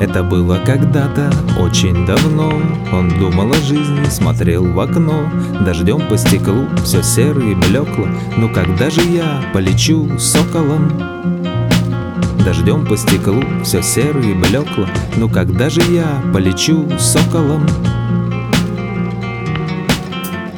Это было когда-то, очень давно Он думал о жизни, смотрел в окно Дождем по стеклу, все серо и блекло Ну когда же я полечу соколом? Дождем по стеклу, все серо и блекло Ну когда же я полечу соколом?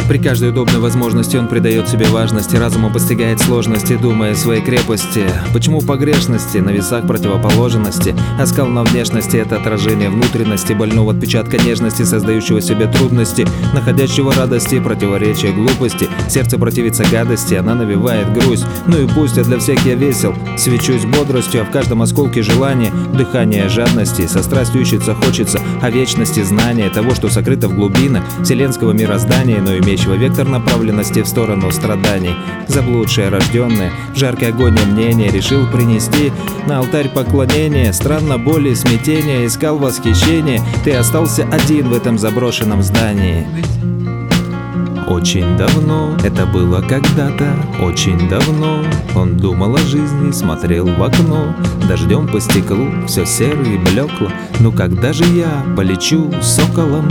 При каждой удобной возможности он придает себе важности, разуму постигает сложности, думая о своей крепости. Почему погрешности на весах противоположности? Оскал на внешности — это отражение внутренности, больного отпечатка нежности, создающего себе трудности, находящего радости, противоречия глупости. Сердце противится гадости, она навевает грусть. Ну и пусть, а для всех я весел, свечусь бодростью, а в каждом осколке желания, дыхание жадности, со страстью ищется, хочется о вечности знания, того, что сокрыто в глубинах вселенского мироздания, но имеет имеющего вектор направленности в сторону страданий. Заблудшее рожденное, жаркий огонь мнения решил принести на алтарь поклонения. Странно боли, смятения, искал восхищение. Ты остался один в этом заброшенном здании. Очень давно, это было когда-то, очень давно Он думал о жизни, смотрел в окно Дождем по стеклу, все серо и блекло Ну когда же я полечу соколом?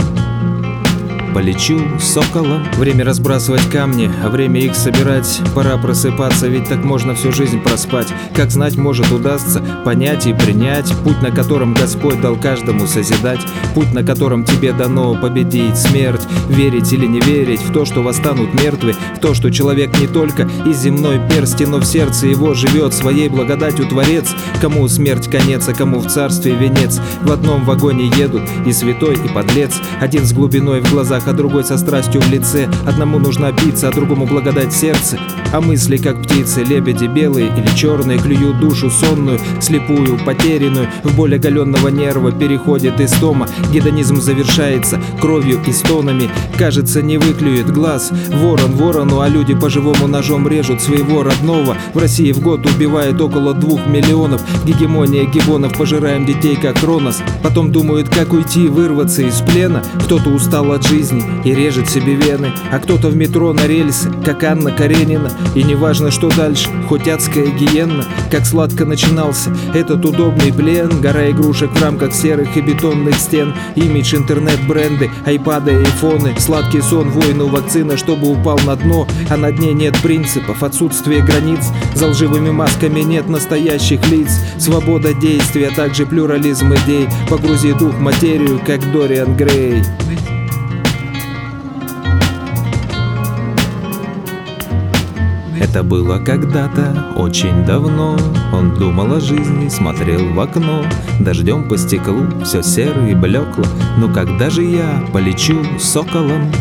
Полечу соколом. Время разбрасывать камни, а время их собирать. Пора просыпаться, ведь так можно всю жизнь проспать. Как знать, может удастся понять и принять Путь, на котором Господь дал каждому созидать. Путь, на котором тебе дано победить смерть. Верить или не верить в то, что восстанут мертвы. В то, что человек не только из земной персти Но в сердце его живет своей благодатью Творец. Кому смерть конец, а кому в царстве венец. В одном вагоне едут и святой, и подлец. Один с глубиной в глазах а другой со страстью в лице. Одному нужна пицца, а другому благодать сердце. А мысли, как птицы, лебеди белые или черные Клюют душу сонную, слепую, потерянную. В боль оголенного нерва переходит истома Гедонизм завершается кровью и стонами. Кажется, не выклюет глаз. Ворон ворону, а люди по-живому ножом режут своего родного. В России в год убивает около двух миллионов. Гегемония гибонов, пожираем детей как Кронос Потом думают, как уйти, вырваться из плена. Кто-то устал от жизни жизни и режет себе вены. А кто-то в метро на рельсы, как Анна Каренина. И неважно, что дальше, хоть адская гиенна Как сладко начинался этот удобный плен. Гора игрушек в рамках серых и бетонных стен. Имидж, интернет-бренды, айпады айфоны. Сладкий сон, войну, вакцина, чтобы упал на дно. А на дне нет принципов, отсутствие границ. За лживыми масками нет настоящих лиц. Свобода действия, а также плюрализм идей. Погрузи дух в материю, как Дориан Грей Это было когда-то, очень давно. Он думал о жизни, смотрел в окно. Дождем по стеклу, все серо и блекло. Ну когда же я полечу соколом?